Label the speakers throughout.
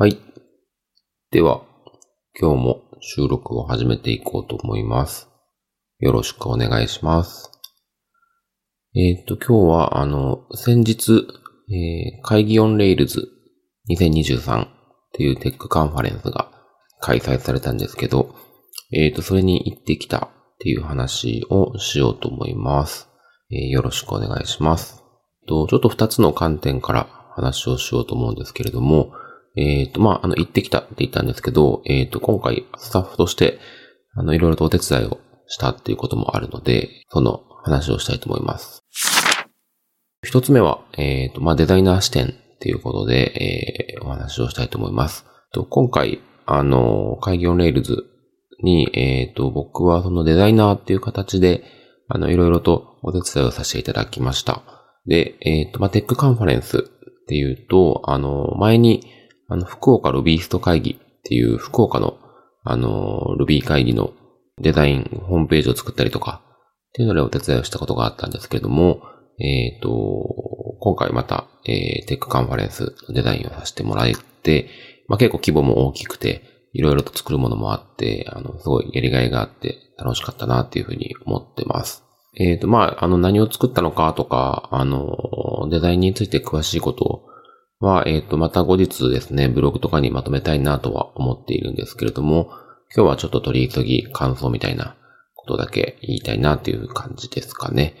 Speaker 1: はい。では、今日も収録を始めていこうと思います。よろしくお願いします。えっ、と、今日は、あの、先日、えー Kaigi on Rails 2023っていうテックカンファレンスが開催されたんですけど、えっ、と、それに行ってきたっていう話をしようと思います。えーよろしくお願いします。と、ちょっと二つの観点から話をしようと思うんですけれども、えっ、と、まあ、あの、行ってきたって言ったんですけど、えっ、と、今回、スタッフとして、あの、いろいろとお手伝いをしたっていうこともあるので、その話をしたいと思います。一つ目は、えっ、と、まあ、デザイナー視点っていうことで、えーお話をしたいと思います。と今回、あの、 Kaigi on Rails に、えっ、と、僕はそのデザイナーっていう形で、あの、いろいろとお手伝いをさせていただきました。で、えっ、と、まあ、テックカンファレンスっていうと、あの、前に、あの、福岡 Rubyist 会議っていう福岡の、あの、 Ruby 会議のデザイン、ホームページを作ったりとか、っていうのでお手伝いをしたことがあったんですけれども、えっ、と、今回また、えーテックカンファレンスのデザインをさせてもらえて、まあ、結構規模も大きくて、いろいろと作るものもあって、あの、すごいやりがいがあって楽しかったなっていうふうに思ってます。えっ、と、まあ、あの、何を作ったのかとか、あの、デザインについて詳しいことをは、えっ、と、また後日ですね、ブログとかにまとめたいなとは思っているんですけれども、今日はちょっと取り急ぎ感想みたいなことだけ言いたいなっていう感じですかね。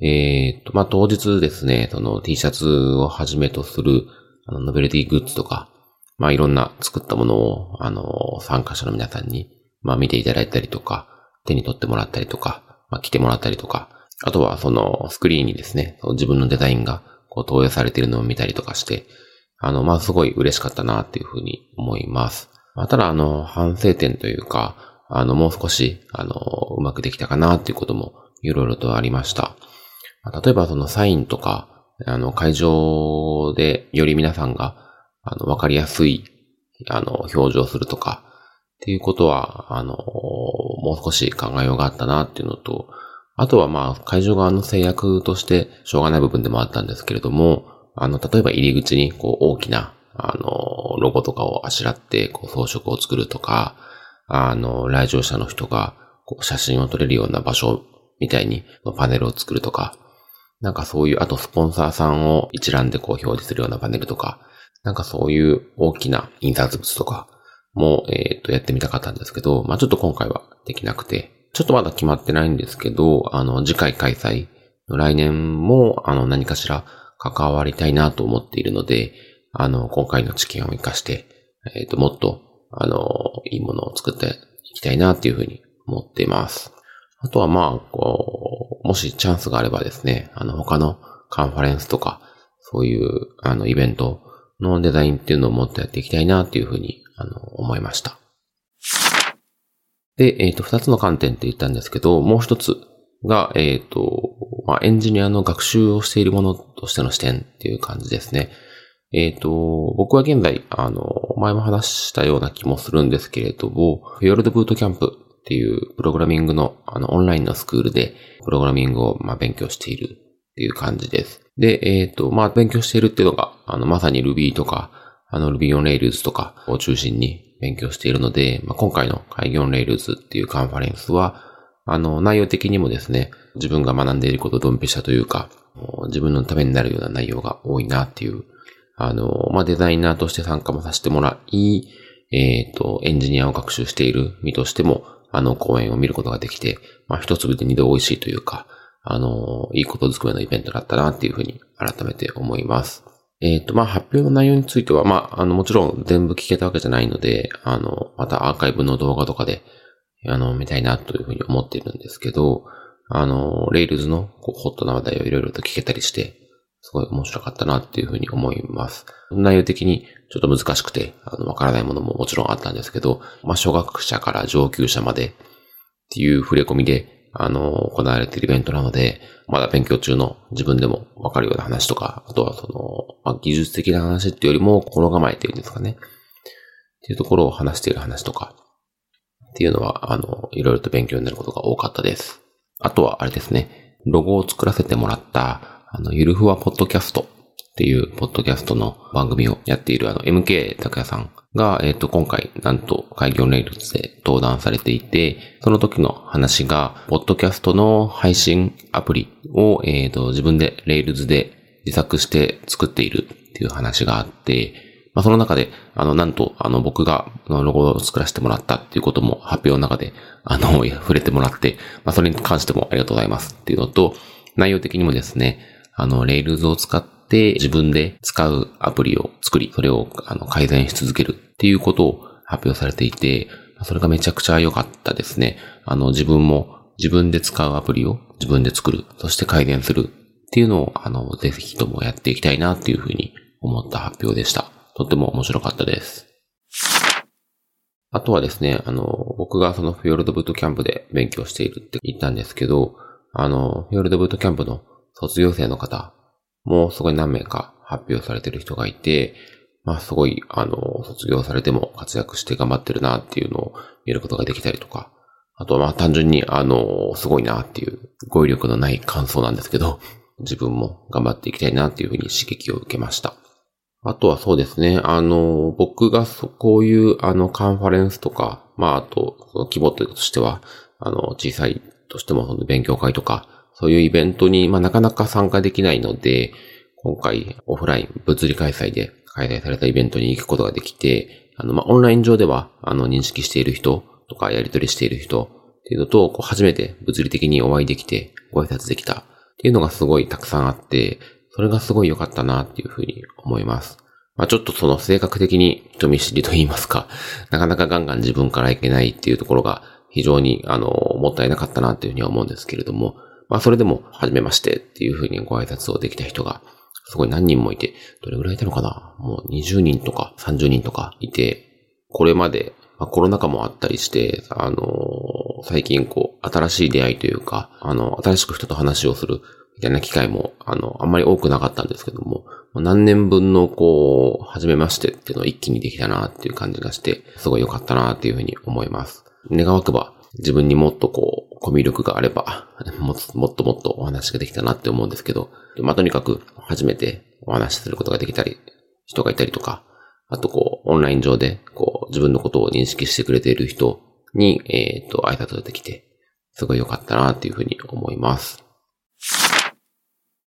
Speaker 1: えっ、と、まあ、当日ですね、その T シャツをはじめとする、あの、ノベルティグッズとか、まあ、いろんな作ったものを、あの、参加者の皆さんに、まあ、見ていただいたりとか、手に取ってもらったりとか、まあ、着てもらったりとか、あとはそのスクリーンにですね、自分のデザインがこう投影されているのを見たりとかして、あの、まあ、すごい嬉しかったなっていうふうに思います。まあ、ただ、あの、反省点というか、あの、もう少し、あの、うまくできたかなっていうこともいろいろとありました。ま例えばそのサインとか、あの、会場でより皆さんが、あの、わかりやすい、あの、表示をするとか、っていうことは、あの、もう少し考えようがあったなっていうのと、あとはまあ、会場側の制約としてしょうがない部分でもあったんですけれども、あの、例えば入り口にこう大きな、あの、ロゴとかをあしらって、こう装飾を作るとか、あの、来場者の人がこう写真を撮れるような場所みたいにパネルを作るとか、なんかそういう、あとスポンサーさんを一覧でこう表示するようなパネルとか、なんかそういう大きな印刷物とかも、えっ、と、やってみたかったんですけど、まあちょっと今回はできなくて、ちょっとまだ決まってないんですけど、あの、次回開催の来年も、あの、何かしら関わりたいなと思っているので、あの、今回の知見を活かして、えっ、と、もっと、あの、いいものを作っていきたいなっていうふうに思っています。あとはまあ、こう、もしチャンスがあればですね、あの、他のカンファレンスとか、そういう、あの、イベントのデザインっていうのをもっとやっていきたいなっていうふうに、あの、思いました。で、えっ、と、二つの観点って言ったんですけど、もう一つが、えっ、と、まあ、エンジニアの学習をしているものとしての視点っていう感じですね。えっ、と、僕は現在、あの、前も話したような気もするんですけれども、フィヨルドブートキャンプっていうプログラミングの、あの、オンラインのスクールで、プログラミングを、まあ、勉強しているっていう感じです。で、えっ、と、まあ、勉強しているっていうのが、あの、まさに Ruby とか、あの Ruby on Rails とかを中心に勉強しているので、まあ、今回の会議 on Rails っていうカンファレンスは、あの、内容的にもですね、自分が学んでいることをドンピシャというか、自分のためになるような内容が多いなっていう、あの、まあ、デザイナーとして参加もさせてもらい、えっ、と、エンジニアを学習している身としても、あの、講演を見ることができて、まあ、一粒で二度美味しいというか、あの、いいことずくめのイベントだったなっていうふうに改めて思います。えっ、と、まあ、発表の内容については、まあ、あの、もちろん全部聞けたわけじゃないので、あの、またアーカイブの動画とかで、あの、見たいなというふうに思っているんですけど、あの、レイルズのホットな話題をいろいろと聞けたりして、すごい面白かったなっていうふうに思います。内容的にちょっと難しくて、あの、わからないものももちろんあったんですけど、まあ、初学者から上級者までっていう触れ込みで、あの、行われているイベントなので、まだ勉強中の自分でもわかるような話とか、あとはその、まあ、技術的な話っていうよりも心構えっていうんですかね。っていうところを話している話とか、っていうのは、あの、いろいろと勉強になることが多かったです。あとは、あれですね、ロゴを作らせてもらった、あの、ゆるふわポッドキャストっていうポッドキャストの番組をやっているあの MK 拓也さんが、えっ、ー、と、今回、なんと、 Kaigi on Rails で登壇されていて、その時の話が、ポッドキャストの配信アプリを、えっ、ー、と、自分で Rails で自作して作っているっていう話があって、まあ、その中で、あの、なんと、あの、僕が、ロゴを作らせてもらったっていうことも発表の中で、あの、触れてもらって、まあ、それに関してもありがとうございますっていうのと、内容的にもですね、あの、 Rails を使ってて自分で使うアプリを作り、それを、あの、改善し続けるっていうことを発表されていて、それがめちゃくちゃ良かったですね。あの、自分も自分で使うアプリを自分で作る、そして改善するっていうのを、あの、ぜひともやっていきたいなっていうふうに思った発表でした。とっても面白かったです。あとはですね、あの、僕がそのフィヨルドブートキャンプで勉強しているって言ったんですけど、あの、フィヨルドブートキャンプの卒業生の方もうすごい何名か発表されてる人がいて、まあすごい、あの、卒業されても活躍して頑張ってるなっていうのを見ることができたりとか、あとはまあ単純に、あの、すごいなっていう語彙力のない感想なんですけど、自分も頑張っていきたいなっていうふうに刺激を受けました。あとはそうですね。あの、僕がこういうあのカンファレンスとか、まああと、その規模としては、あの、小さいとしてもその勉強会とか、そういうイベントに、まあなかなか参加できないので、今回オフライン物理開催で開催されたイベントに行くことができて、あの、まあオンライン上では、あの、認識している人とかやり取りしている人っていうのと、こう初めて物理的にお会いできて、ご挨拶できたっていうのがすごいたくさんあって、それがすごい良かったなっていうふうに思います。まあちょっとその性格的に人見知りと言いますか、なかなかガンガン自分からいけないっていうところが非常にあの、もったいなかったなっていうふうには思うんですけれども、まあそれでも、初めましてっていうふうにご挨拶をできた人が、すごい何人もいて、どれぐらいいたのかな？もう20人とか30人とかいて、これまで、まあ、コロナ禍もあったりして、あのー、最近こう、新しい出会いというか、あの、新しく人と話をするみたいな機会も、あの、あんまり多くなかったんですけども、何年分のこう、初めましてっていうのを一気にできたなっていう感じがして、すごい良かったなっていうふうに思います。願わくば、自分にもっとこう、コミュ力があれば、もっともっとお話ができたなって思うんですけど、まあ、とにかく、初めてお話しすることができたり、人がいたりとか、あとこう、オンライン上で、こう、自分のことを認識してくれている人に、えっ、ー、と、挨拶ができて、すごい良かったなっていうふうに思います。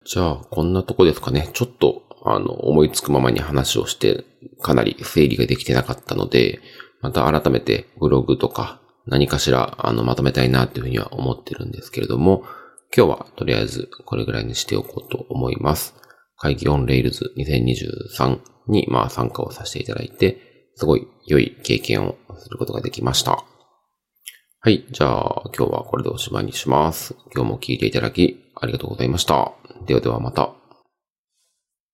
Speaker 1: じゃあ、こんなとこですかね。ちょっと、あの、思いつくままに話をして、かなり整理ができてなかったので、また改めてブログとか何かしら、あの、まとめたいなっていうふうには思ってるんですけれども、今日はとりあえずこれぐらいにしておこうと思います。会議オンレイルズ2023に、まあ参加をさせていただいて、すごい良い経験をすることができました。はい。じゃあ、今日はこれでおしまいにします。今日も聞いていただき、ありがとうございました。ではではまた。